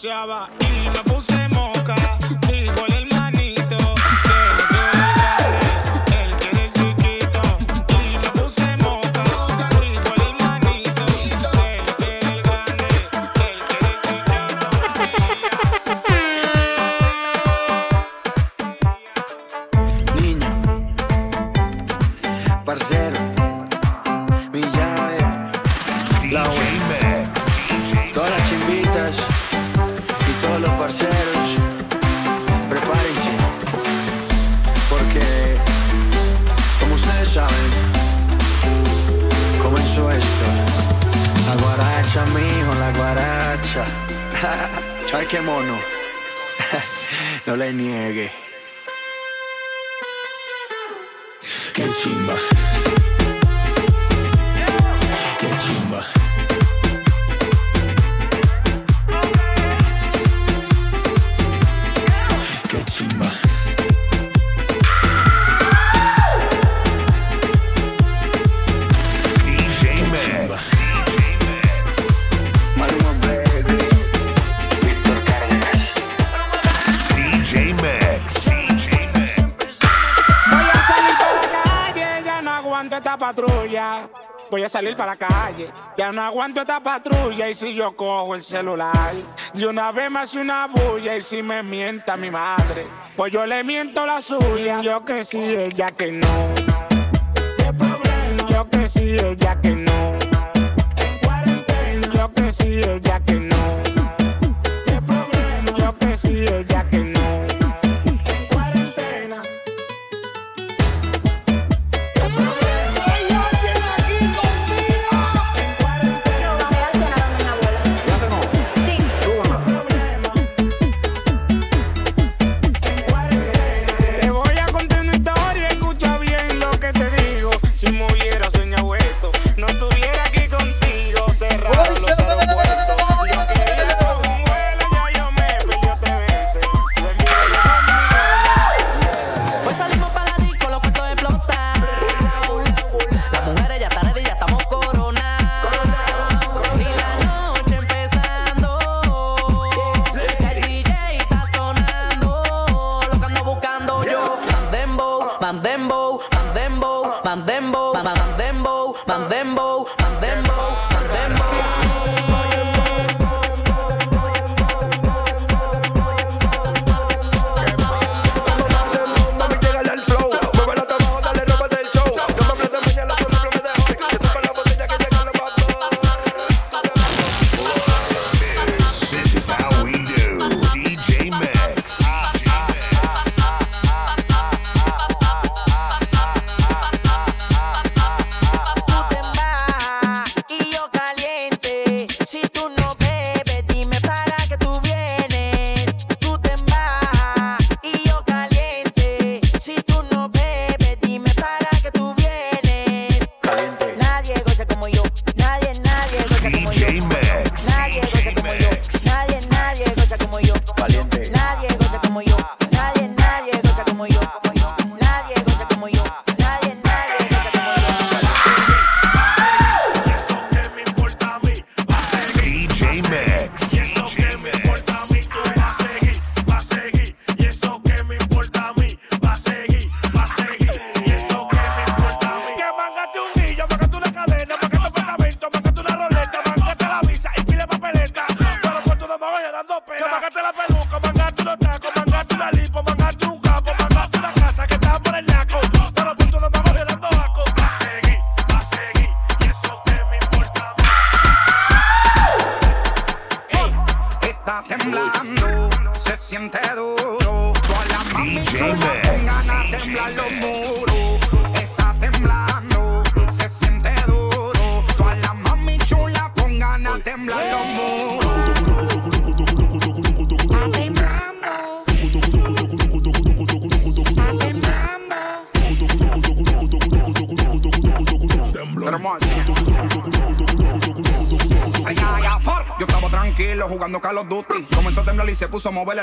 paseaba No aguanto esta patrulla y si yo cojo el celular. De una vez me hace una bulla y si me mienta mi madre. Pues yo le miento la suya. Yo que sí, ella que no. Yo que sí, ella que no. En cuarentena. Yo que sí, ella que no.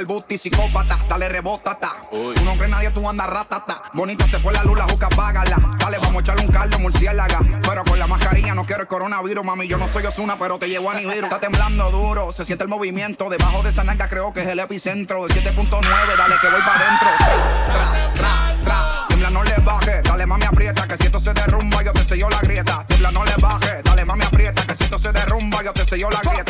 Booty. Psicópata, dale rebótata. Tú no crees nadie, tú andas ratata. Bonita se fue la luz, la juca, págala. Dale, vamos a echarle un caldo, murciélaga. Pero con la mascarilla no quiero el coronavirus, mami. Yo no soy Osuna, pero te llevo a Nibiru. Está temblando duro, se siente el movimiento. Debajo de esa nalga creo que es el epicentro. De 7.9, dale que voy para adentro. Tra, tra, tra. Tiembla, no le baje. Dale, mami, aprieta. Que si esto se derrumba, yo te sello la grieta. Tiembla, no le baje. Dale, mami, aprieta. Que si esto se derrumba, yo te sello la grieta.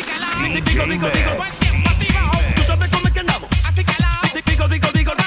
Es que andamos? Así calao, Digo, digo, digo. todo el tiempo activado. ¿Tú sabes cómo es que andamos? Así calao, Digo, digo, digo. ranqueao, ranqueao.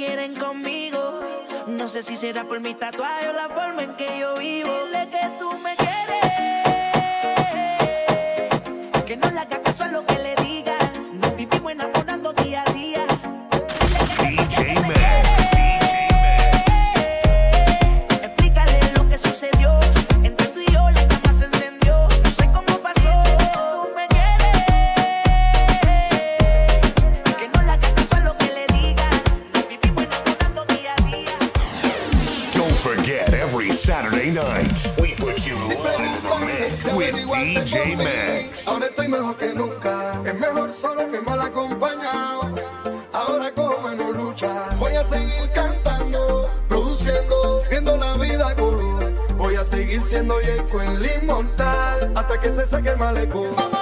quieren conmigo. No sé si será por mi tatuaje o la forma en que yo vivo. Dile que tú me quieres. Que no le haga caso a lo que le hasta que se saque el malecón.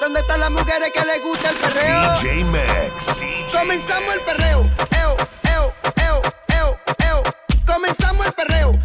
¿Dónde están las mujeres que les gusta el perreo? DJ Max. Comenzamos el perreo. Eo, eo, eo, eo. Comenzamos el perreo.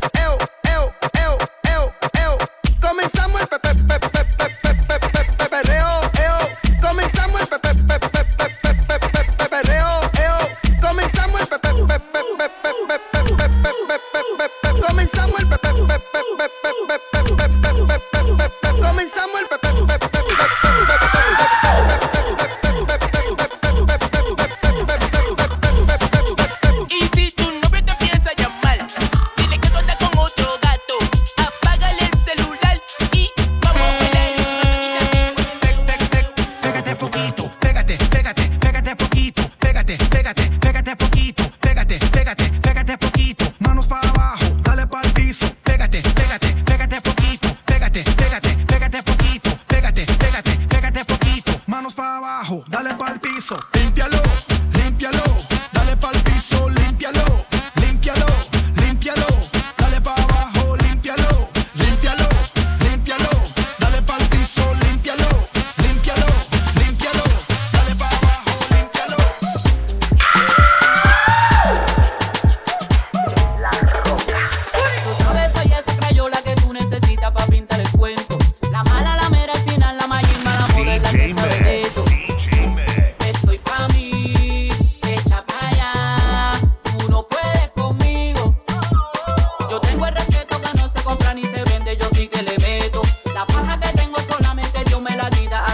need a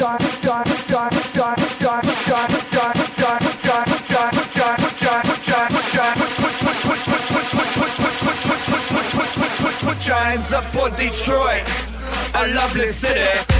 Put your hands up for Detroit, a lovely city.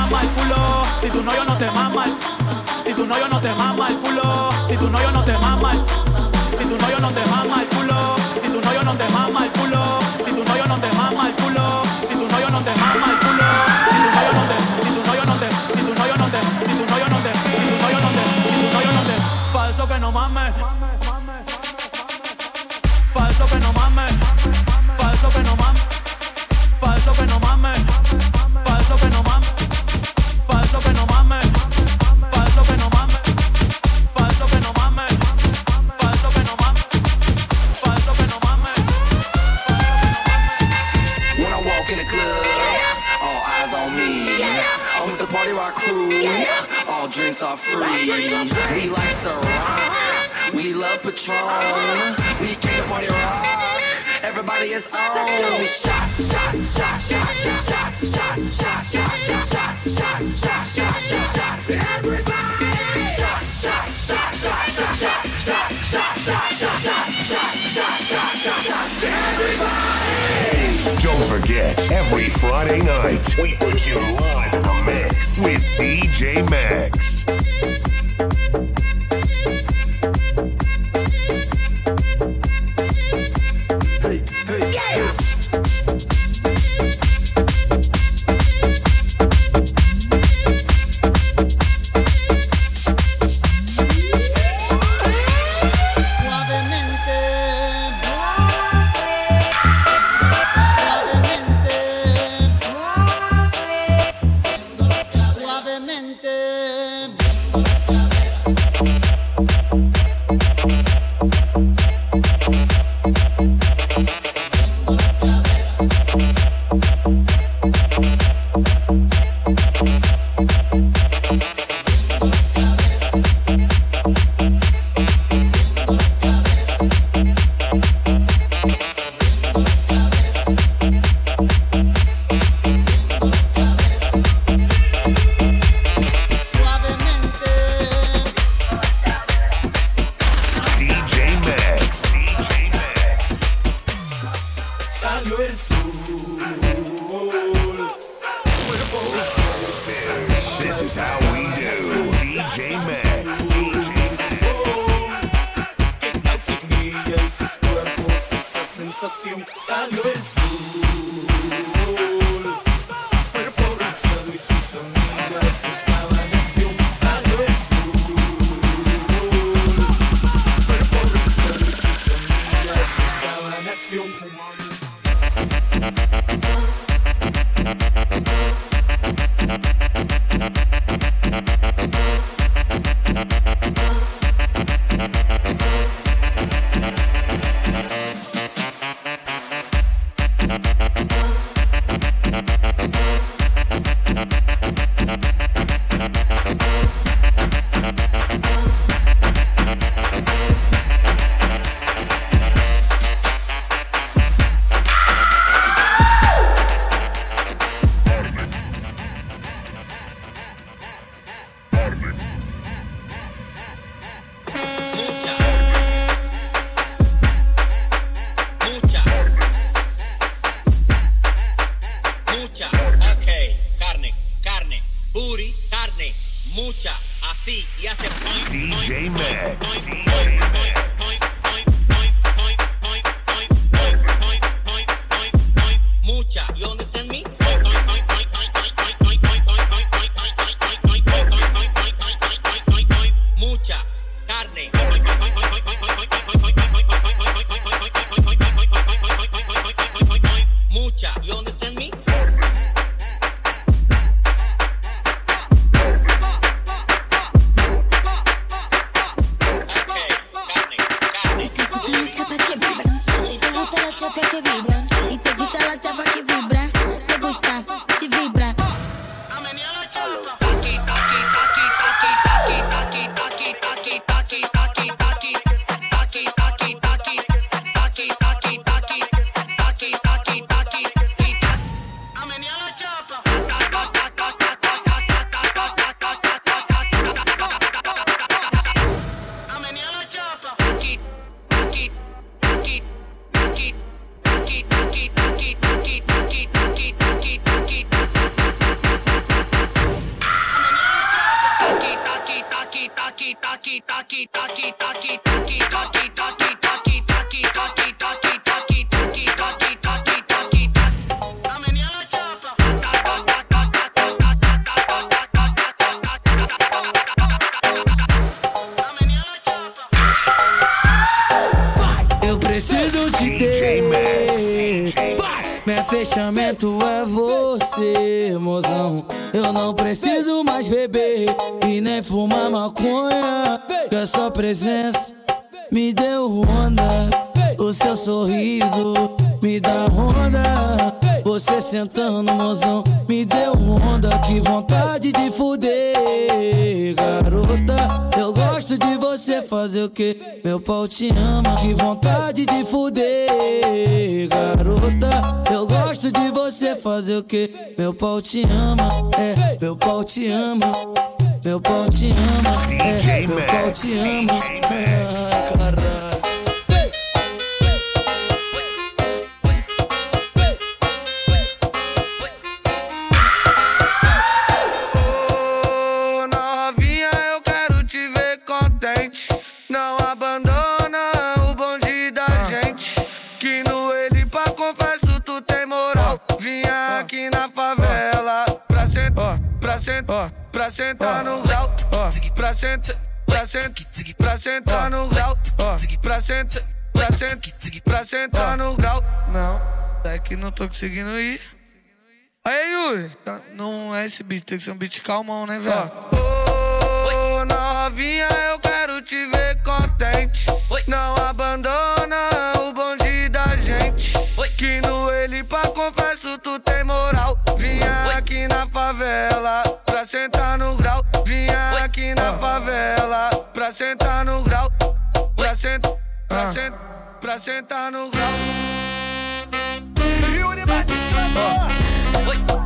mama el culo, si tu novio no te mama el, si tu novio no te mama el culo, si tu novio no te mama el Culo. Every Friday night, we put you live in the mix with DJ Max. love. Preciso te ter. Meu fechamento é você, mozão. Eu não preciso mais beber e nem fumar maconha. Que a sua presença me deu onda. O seu sorriso me dá onda. Você sentando, mozão, me deu onda. Que vontade de fuder, garota. Eu gosto de você fazer o que? Meu pau te ama. Que vontade de fuder, garota. Eu gosto de você fazer o que? Meu pau te ama. É, meu pau te ama. Meu pau te ama. É, meu pau te ama. Ah, caralho. Sentar, pra sentar, no grau. Pra sentar, pra sentar, pra sentar no grau. Pra sentar, pra sentar, pra sentar no grau. Não, é que não tô conseguindo ir. Aí, Yuri, tá- não é esse beat, tem que ser um beat calmão, né, velho? Ô, novinha, eu quero te ver contente. Não abandona o bonde da gente. Que no ele pra confesso tu tem moral. Vinha aqui na favela pra sentar no grau. Vinha aqui na favela pra sentar no grau. Pra sentar, pra sentar, pra sentar no grau. Yuri Vamos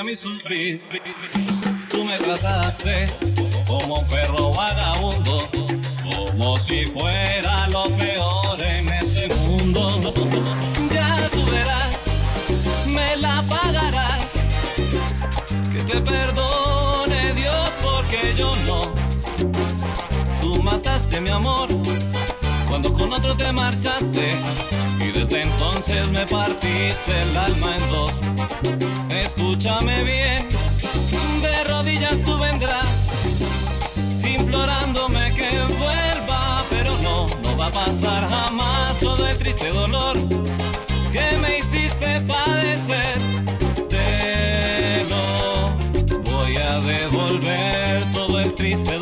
a sufrir. Tú me trataste como un perro vagabundo, como si fuera lo peor en este mundo. Ya tú verás, me la pagarás. Que te perdone Dios porque yo no. Tú mataste mi amor cuando con otro te marchaste y desde entonces me partiste el alma en dos. Escúchame bien, de rodillas tú vendrás implorándome que vuelva, pero no, no va a pasar jamás todo el triste dolor que me hiciste padecer. Te lo voy a devolver todo el triste dolor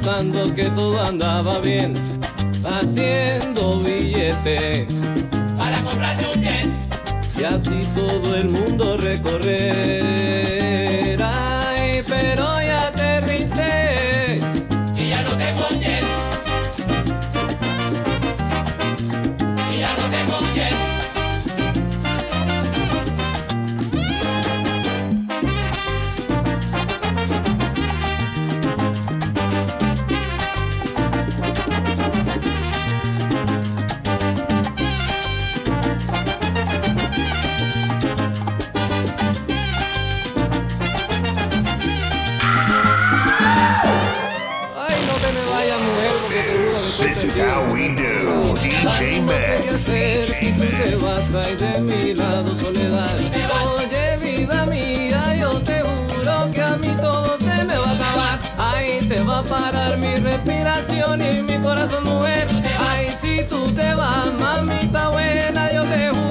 pensando que todo andaba bien, haciendo billete para comprarte un jet y así todo el mundo recorrer. Ay, pero ya is how we do. DJ Max. Lado, soledad. Oye, vida mía, yo te juro que a mí todo se me va a acabar. Ay, se va a parar mi respiración y mi corazón, mujer. Ay, si tú te vas, mamita buena, yo te juro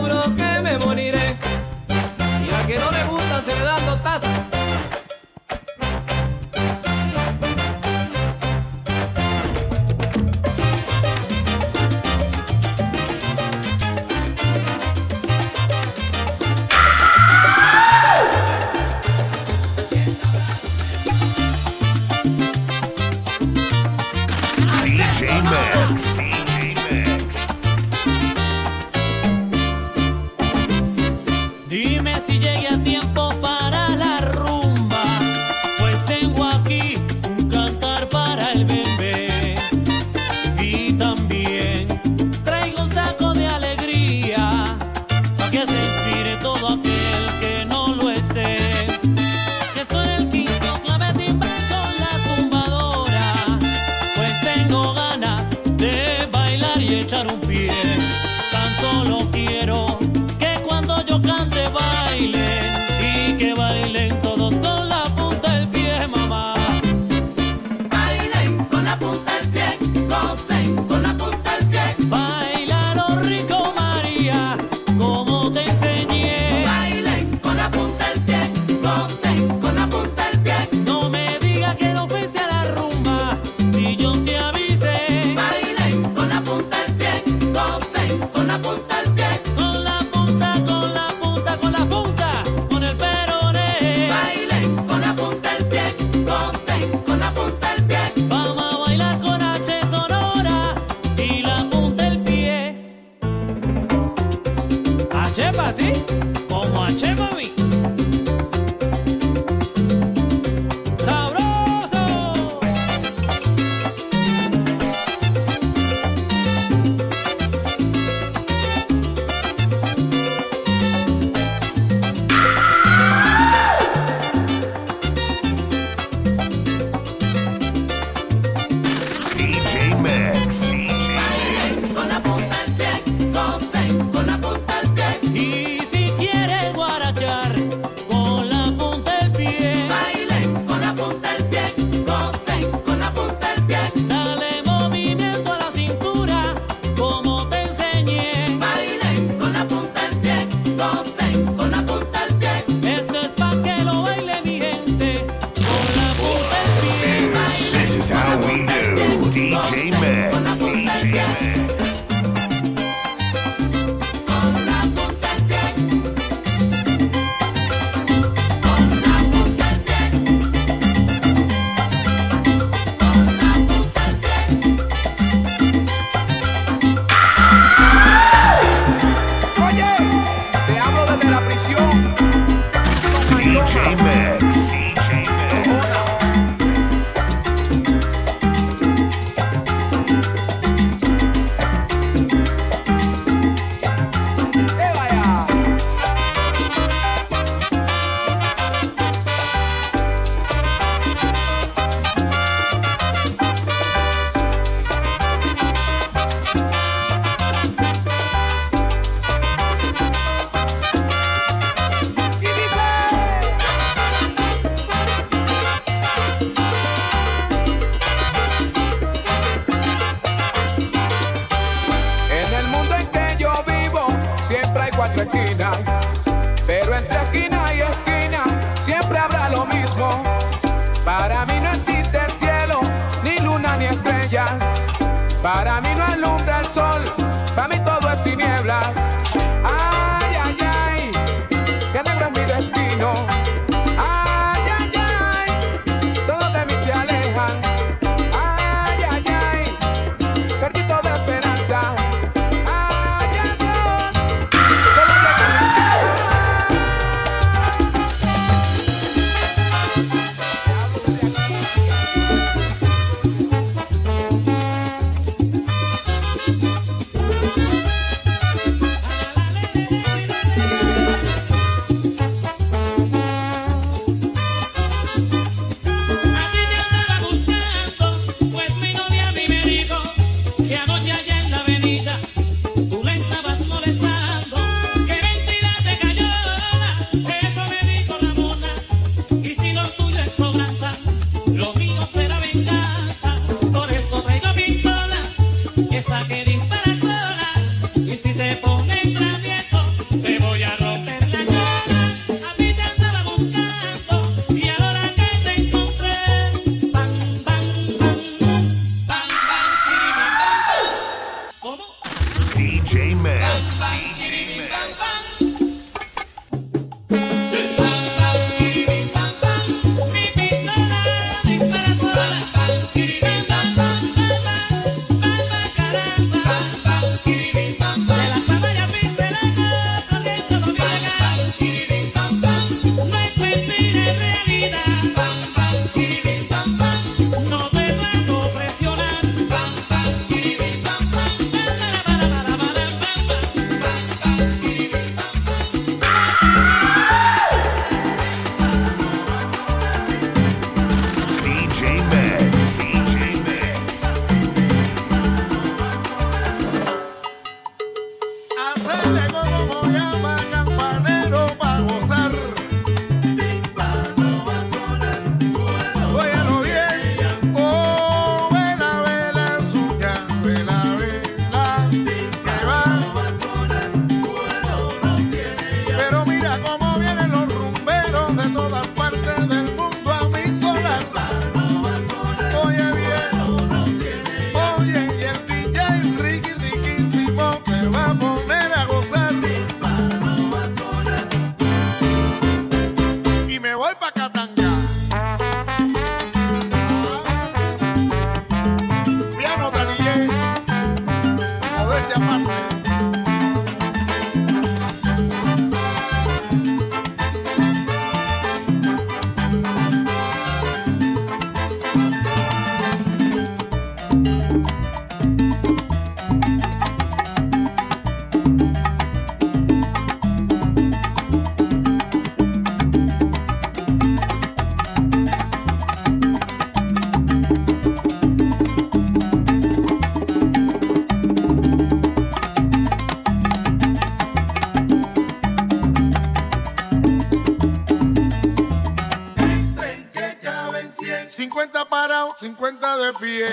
de pie.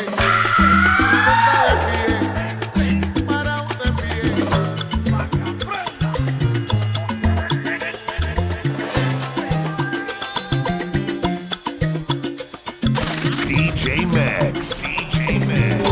50 de pie. Pie. DJ Max. DJ Max.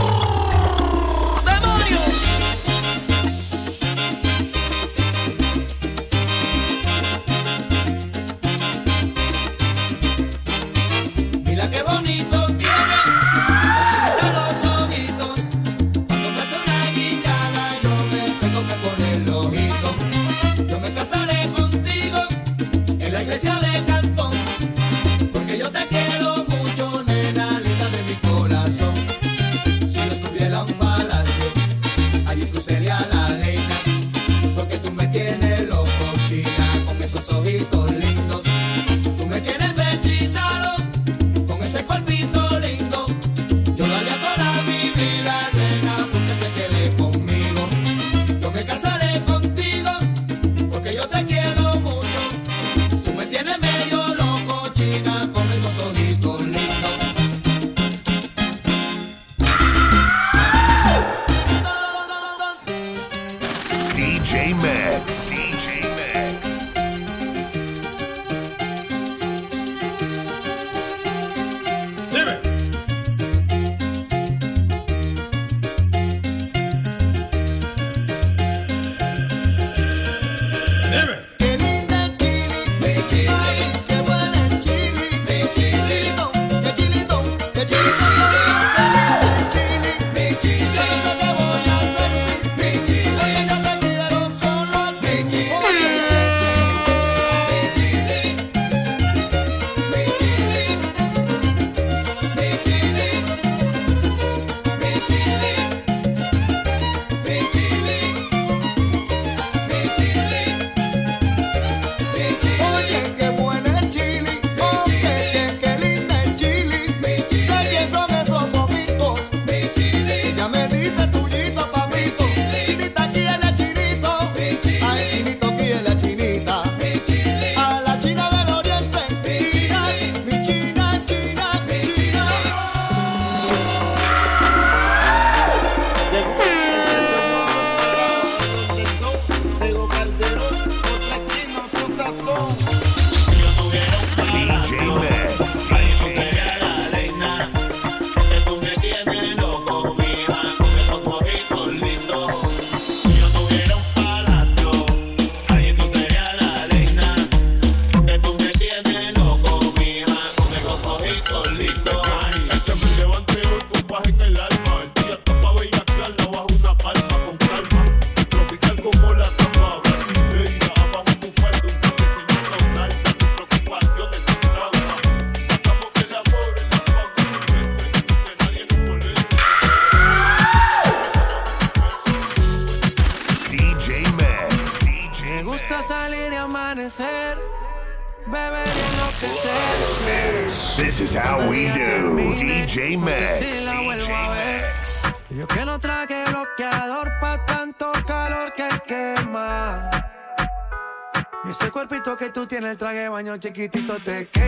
Tienes, el traje de baño chiquitito te queda.